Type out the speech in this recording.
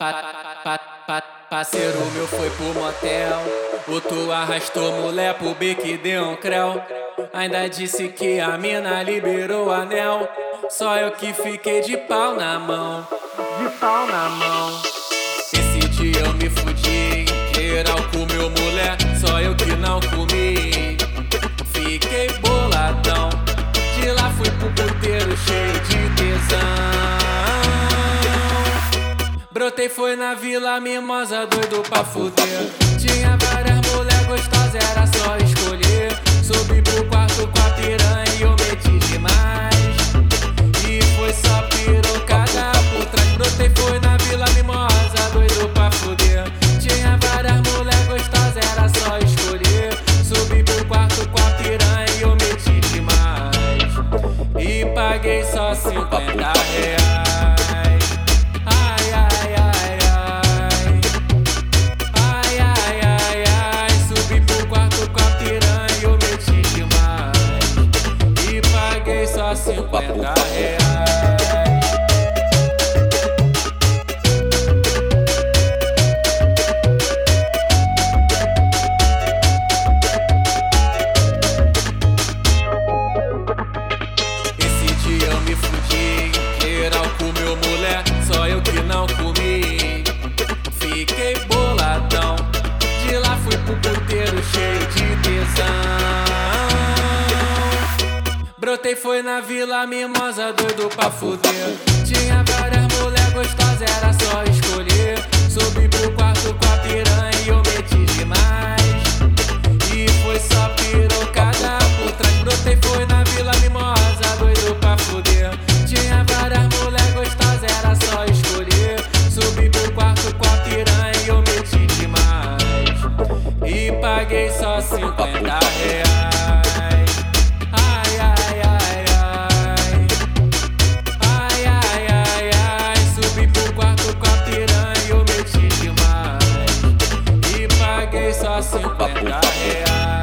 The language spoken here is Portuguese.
Pa, pa, pa, parceiro meu foi pro motel. O tu arrastou mulher pro bico e deu um creu. Ainda disse que a mina liberou o anel. Só eu que fiquei de pau na mão. De pau na mão. Esse dia eu me fudi. Geral comeu mulher. Só eu que não comi. Fiquei boladão. De lá fui pro puteiro cheio de tesão. Brotei foi na vila mimosa, doido pra fuder. Tinha várias mulher gostosas, era só escolher. Subi pro quarto com a piranha e eu meti demais. E foi só pirocada por trás. Brotei foi na vila mimosa, doido pra fuder. Tinha várias mulher gostosas, era só escolher. Subi pro quarto com a piranha e eu meti demais. E paguei só 50 reais. 50 reais. Brotei foi na vila mimosa, doido pra fuder. Tinha várias papo, papo.